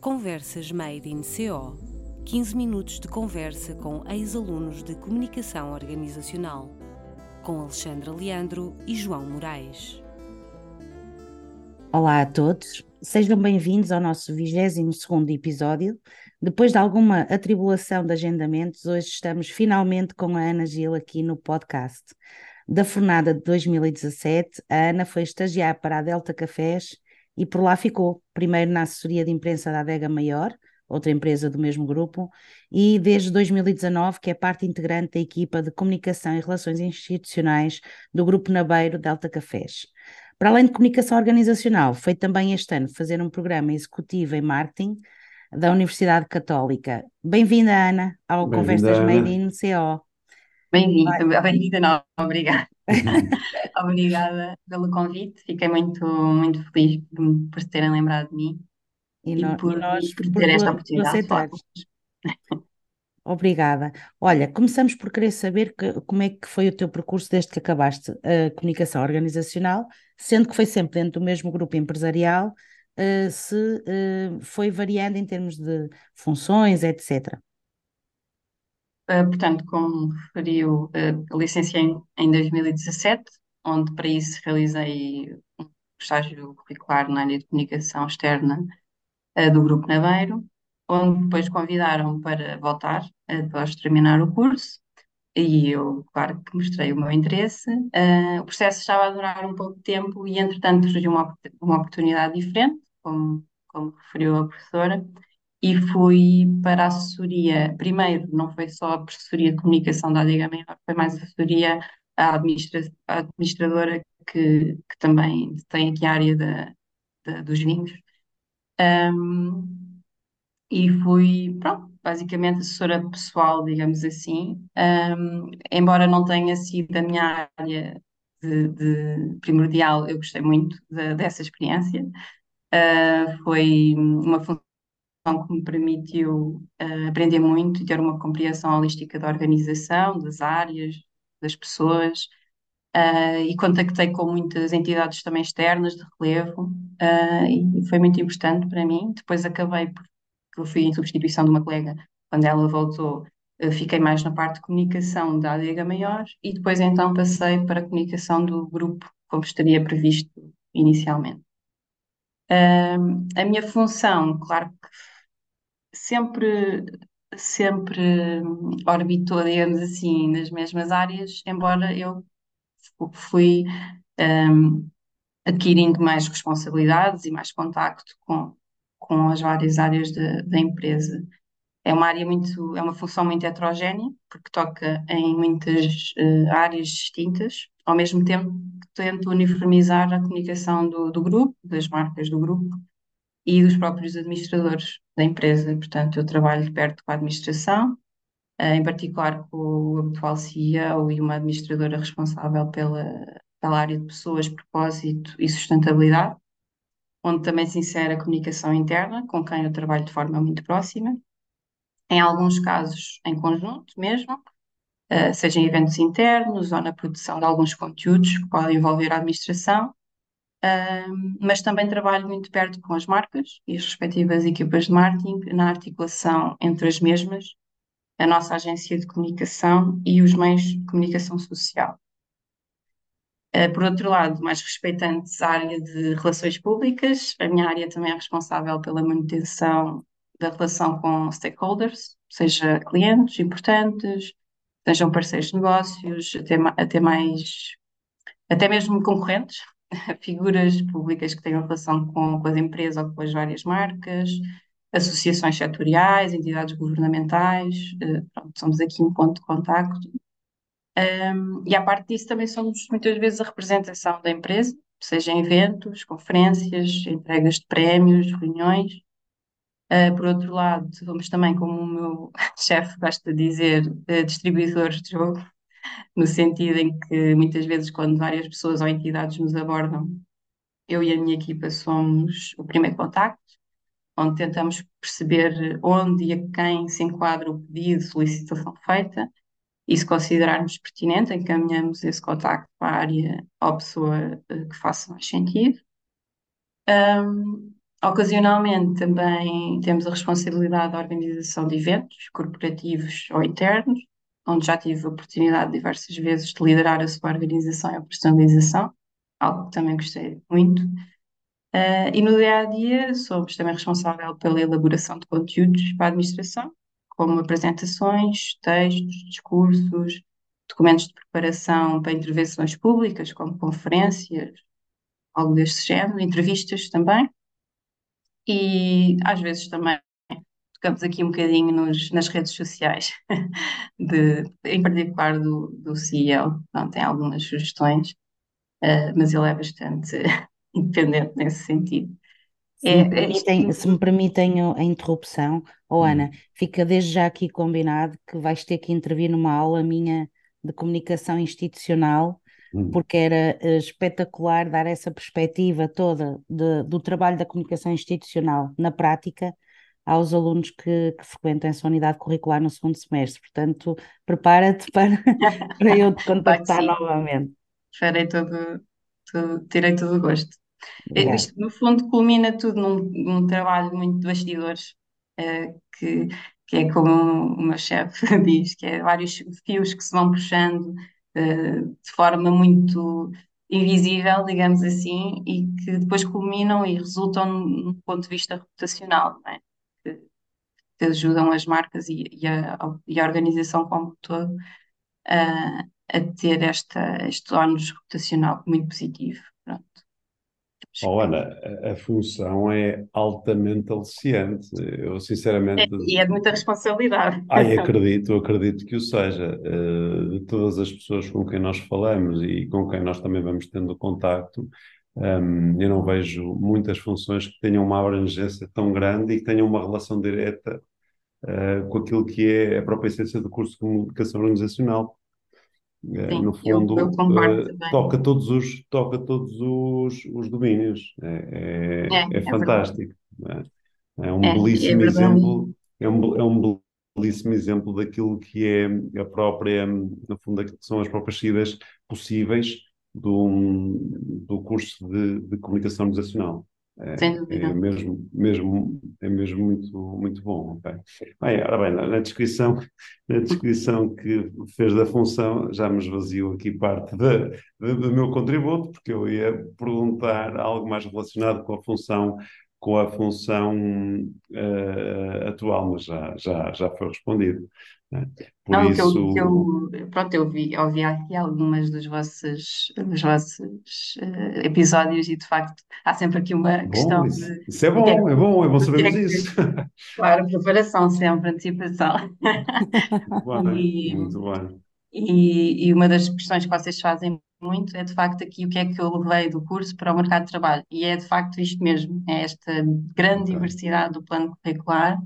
Conversas Made in CO 15 minutos de conversa com ex-alunos de Comunicação Organizacional, com Alexandra Leandro e João Moraes. Olá a todos, sejam bem-vindos ao nosso 22 episódio. Depois de alguma atribulação de agendamentos, hoje estamos finalmente com a Ana Gil aqui no podcast. Da fornada de 2017, a Ana foi estagiar para a Delta Cafés e por lá ficou, primeiro na assessoria de imprensa da Adega Maior, outra empresa do mesmo grupo, e desde 2019 que é parte integrante da equipa de comunicação e relações institucionais do Grupo Nabeiro Delta Cafés. Para além de comunicação organizacional, foi também este ano fazer um programa executivo em marketing da Universidade Católica. Bem-vinda, Ana, ao Bem Conversas Made in CO. Bem-vinda, bem-vinda, não, obrigada. Obrigada pelo convite, fiquei muito, muito feliz por, por terem lembrado de mim e, no, por, e nós por ter esta oportunidade de falar Obrigada. Olha, começamos por querer saber que, como é que foi o teu percurso desde que acabaste a comunicação organizacional, sendo que foi sempre dentro do mesmo grupo empresarial, uh, se uh, foi variando em termos de funções, etc. Uh, portanto, como referiu, uh, licenciei em 2017, onde para isso realizei um estágio curricular na área de comunicação externa uh, do Grupo Naveiro, onde depois convidaram para voltar uh, após terminar o curso, e eu, claro que mostrei o meu interesse. o processo estava a durar um pouco de tempo e, entretanto, surgiu uma, uma oportunidade diferente, como, como referiu a professora, e fui para a assessoria. Primeiro, não foi só a assessoria de comunicação da Adega Maior, foi mais a assessoria à administra administradora que, que, também tem aqui a área da, da dos vinhos. Um, e fui, pronto, basicamente assessora pessoal, digamos assim, um, embora não tenha sido a minha área de, de primordial, eu gostei muito de, dessa experiência. Uh, foi uma função que me permitiu uh, aprender muito e ter uma compreensão holística da organização, das áreas, das pessoas, uh, e contactei com muitas entidades também externas de relevo, uh, e foi muito importante para mim. Depois acabei, porque eu fui em substituição de uma colega, quando ela voltou, fiquei mais na parte de comunicação da Adega Maior, e depois então passei para a comunicação do grupo, como estaria previsto inicialmente. a minha função, claro que sempre, sempre orbitou, digamos assim, nas mesmas áreas, embora eu fui um, adquirindo mais responsabilidades e mais contacto com, com as várias áreas da empresa. É uma área muito, é uma função muito heterogénea, porque toca em muitas uh, áreas distintas, ao mesmo tempo que tento uniformizar a comunicação do, do grupo, das marcas do grupo, e dos próprios administradores da empresa. Portanto, eu trabalho de perto com a administração, eh, em particular com o atual CEO e uma administradora responsável pela, pela área de pessoas, propósito e sustentabilidade, onde também se insere a comunicação interna, com quem eu trabalho de forma muito próxima, em alguns casos em conjunto mesmo, eh, seja em eventos internos ou na produção de alguns conteúdos que podem envolver a administração, mas também trabalho muito perto com as marcas e as respectivas equipas de marketing na articulação entre as mesmas, a nossa agência de comunicação e os meios de comunicação social. Uh, por outro lado, mais respeitante à área de relações públicas, a minha área também é responsável pela manutenção da relação com stakeholders, seja clientes importantes, sejam parceiros de negócios, até, até mais, até mesmo concorrentes, figuras públicas que tenham relação com, com as empresas ou com as várias marcas, associações setoriais, entidades governamentais, uh, pronto, somos aqui um ponto de contacto. Um, e à parte disso também somos muitas vezes a representação da empresa, seja em eventos, conferências, entregas de prémios, reuniões. Uh, por outro lado, somos também, como o meu chefe gosta de dizer, uh, distribuidores de jogo, no sentido em que muitas vezes, quando várias pessoas ou entidades nos abordam, eu e a minha equipa somos o primeiro contacto, onde tentamos perceber onde e a quem se enquadra o pedido, solicitação feita, e se considerarmos pertinente, encaminhamos esse contacto para a área ou pessoa eh, que faça mais sentido. Um, ocasionalmente também temos a responsabilidade da organização de eventos corporativos ou internos, onde já tive a oportunidade diversas vezes de liderar a sua organização e a personalização, algo que também gostei muito. Uh, e no dia a dia somos também responsável pela elaboração de conteúdos para a administração, como apresentações, textos, discursos, documentos de preparação para intervenções públicas, como conferências, algo deste género, entrevistas também. E às vezes também tocamos aqui um bocadinho nos, nas redes sociais, de, em particular do, do CEO, não, tem algumas sugestões, uh, mas ele é bastante independente nesse sentido. Se, é, me permitem, é se me permitem a interrupção, oh Ana, hum. fica desde já aqui combinado que vais ter que intervir numa aula minha de comunicação institucional, hum. porque era uh, espetacular dar essa perspectiva toda de, do trabalho da comunicação institucional na prática aos alunos que, que frequentam essa unidade curricular no segundo semestre. Portanto, prepara-te para, para eu te contactar novamente. Farei todo, todo, terei todo o gosto. Isto, no fundo, culmina tudo num, num trabalho muito de bastidores, uh, que, que é como o meu chefe diz, que é vários fios que se vão puxando uh, de forma muito invisível, digamos assim, e que depois culminam e resultam num ponto de vista reputacional, não é? Que, ajudam as marcas e, e, a, e a organização como um todo a, a ter esta, este ónus reputacional muito positivo. Pronto. Oh, Ana, a, a função é altamente aliciante. Eu, sinceramente. É, e é de muita responsabilidade. Ai, acredito, acredito que o seja. Uh, de todas as pessoas com quem nós falamos e com quem nós também vamos tendo contacto, um, eu não vejo muitas funções que tenham uma abrangência tão grande e que tenham uma relação direta uh, com aquilo que é a própria essência do curso de comunicação organizacional. É, Sim, no fundo, eu, eu uh, toca todos os, toca todos os, os domínios. É, é, é, é fantástico. É? um belíssimo exemplo. É um, é um belíssimo exemplo daquilo que é a própria, no fundo, que são as próprias saídas possíveis do, do curso de, de comunicação organizacional. É, Sem dúvida. É mesmo, mesmo, é mesmo muito, muito bom. Okay? Bem, ora bem, na, descrição, na descrição que fez da função, já me esvaziou aqui parte de, de, do meu contributo, porque eu ia perguntar algo mais relacionado com a função com a função atual, mas já, já, já foi respondido. Né? Por Não, que eu, que eu, pronto, eu vi, ouvi aqui algumas dos vossos, dos vossos uh, episódios e de facto há sempre aqui uma Bom, questão isso, de isso é bom, é é bom, é bom que sabermos é que, isso. claro, preparação sempre, antecipação. Muito bem, E, muito bem. e, e uma das questões que vocês fazem muito é de facto aqui o que é que eu levei do curso para o mercado de trabalho. E é de facto isto mesmo, é esta grande Ok. diversidade do plano curricular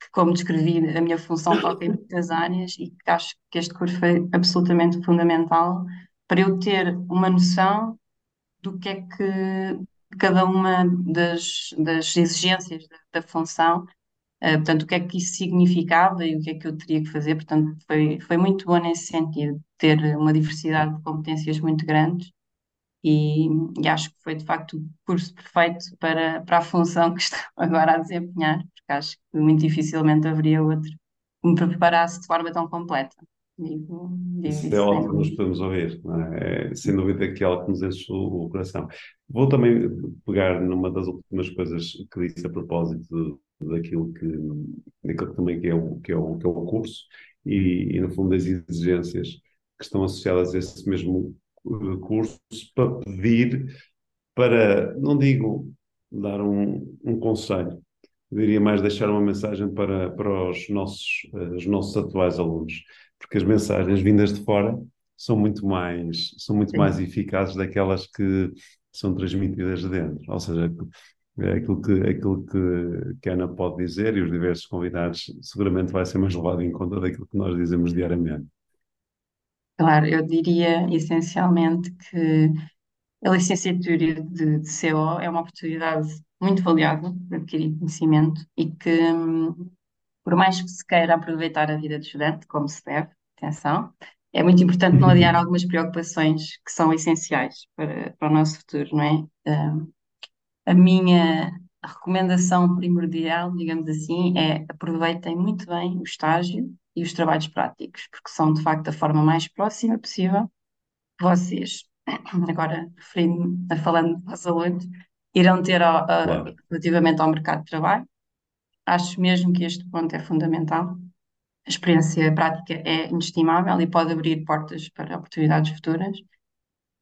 que, como descrevi, a minha função toca em muitas áreas e que acho que este curso foi absolutamente fundamental para eu ter uma noção do que é que cada uma das, das exigências da, da função, uh, portanto, o que é que isso significava e o que é que eu teria que fazer. Portanto, foi, foi muito bom nesse sentido, ter uma diversidade de competências muito grandes e, e, acho que foi de facto o curso perfeito para, para a função que estou agora a desempenhar, porque acho que muito dificilmente haveria outro que me preparasse de forma tão completa. Digo, digo isso é ótimo, nós podemos ouvir, é? é? sem dúvida que é algo que nos enche o, o, coração. Vou também pegar numa das últimas coisas que disse a propósito daquilo que, daquilo que também que é, o, que, é o, que é o curso e, e, no fundo, das exigências que estão associadas a esse mesmo curso para pedir, para, não digo dar um, um conselho, diria mais deixar uma mensagem para, para os, nossos, os nossos atuais alunos, porque as mensagens vindas de fora são muito mais, são muito mais eficazes daquelas que são transmitidas de dentro. Ou seja, aquilo que, aquilo que, que a Ana pode dizer e os diversos convidados seguramente vai ser mais levado em conta daquilo que nós dizemos diariamente. Claro, eu diria essencialmente que a licenciatura de, de CO é uma oportunidade muito valiosa de adquirir conhecimento e que, hum, por mais que se queira aproveitar a vida de estudante, como se deve, atenção, é muito importante não adiar algumas preocupações que são essenciais para, para o nosso futuro, não é? Hum, a minha, recomendação primordial, digamos assim, é aproveitem muito bem o estágio e os trabalhos práticos, porque são de facto a forma mais próxima possível que vocês, agora referindo-me, falando aos alunos, irão ter a, Claro. relativamente ao mercado de trabalho. Acho mesmo que este ponto é fundamental. A experiência prática é inestimável e pode abrir portas para oportunidades futuras.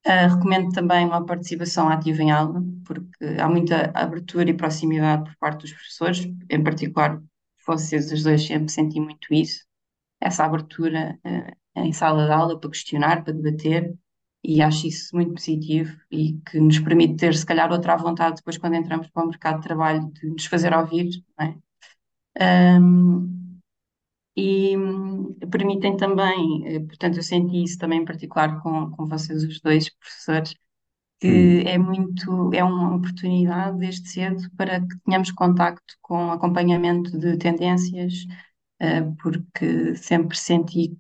Uh, recomendo também uma participação ativa em aula, porque há muita abertura e proximidade por parte dos professores, em particular, vocês os dois sempre senti muito isso, essa abertura uh, em sala de aula para questionar, para debater, e acho isso muito positivo e que nos permite ter, se calhar, outra vontade depois quando entramos para o mercado de trabalho de nos fazer ouvir, é? Um, e permitem também, eh, portanto, eu senti isso também em particular com, com vocês, os dois professores, que Hum. é muito, é uma oportunidade desde cedo para que tenhamos contacto com acompanhamento de tendências, porque sempre senti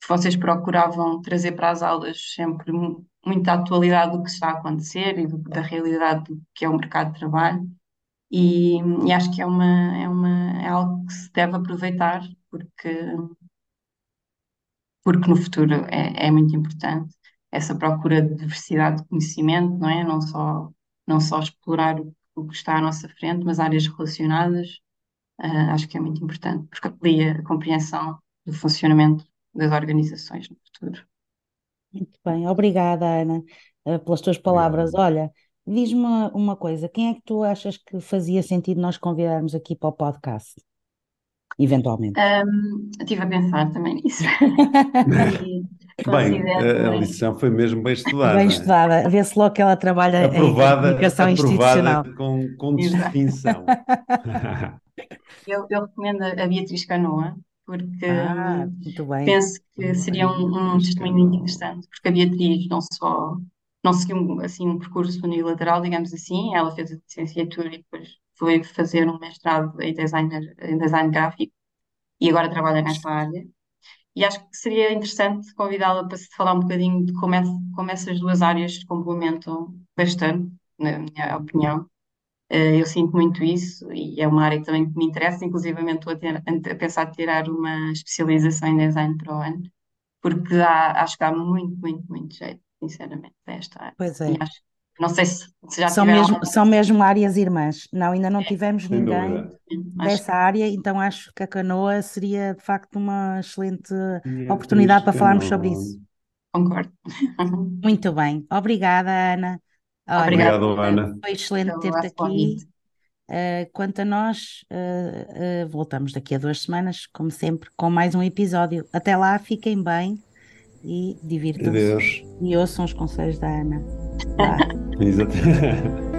que vocês procuravam trazer para as aulas sempre mu- muita atualidade do que está a acontecer e da realidade do que é o mercado de trabalho. E, e acho que é uma, é uma, é algo que se deve aproveitar, porque, porque no futuro é, é muito importante essa procura de diversidade de conhecimento, não é? Não só, não só explorar o, o que está à nossa frente, mas áreas relacionadas, ah, acho que é muito importante, porque amplia a compreensão do funcionamento das organizações no futuro. Muito bem, obrigada, Ana, eh, pelas tuas palavras. Obrigado. Olha, diz-me uma coisa: quem é que tu achas que fazia sentido nós convidarmos aqui para o podcast? Eventualmente. Um, estive a pensar também nisso. E Bem, considero a, lição foi mesmo bem estudada. Bem estudada, vê-se logo que ela trabalha em Aprovada, comunicação institucional. aprovada com, com Exato. distinção. Eu, eu recomendo a Beatriz Canoa, porque Ah, hum, muito bem. penso que seria um, um Beatriz testemunho muito interessante, porque a Beatriz não só não seguiu um, assim um percurso unilateral, digamos assim, ela fez a licenciatura e depois foi fazer um mestrado em designer, em design gráfico e agora trabalha nessa área. E acho que seria interessante convidá-la para se falar um bocadinho de como, é- como essas duas áreas se complementam bastante, na minha opinião. Eh, Eu sinto muito isso e é uma área que também que me interessa, inclusivamente estou a, ter- a pensar em tirar uma especialização em design para o ano, porque há- acho que há muito, muito, muito jeito, sinceramente, a esta área. Pois é. acho, não sei se, se já São mesmo, alguma são mesmo áreas irmãs. Não, ainda não tivemos Sem ninguém dúvida. acho dessa área, então acho que a canoa seria de facto uma excelente Beatriz oportunidade para falarmos sobre isso. concordo. Muito bem. Obrigada, Ana. Olha, Obrigado, Ana. foi excelente pelo ter-te aqui. Uh, quanto a nós, uh, uh, voltamos daqui a duas semanas, como sempre, com mais um episódio. Até lá, fiquem bem e divirtam-se e ouçam os conselhos da Ana. Vá. Exato.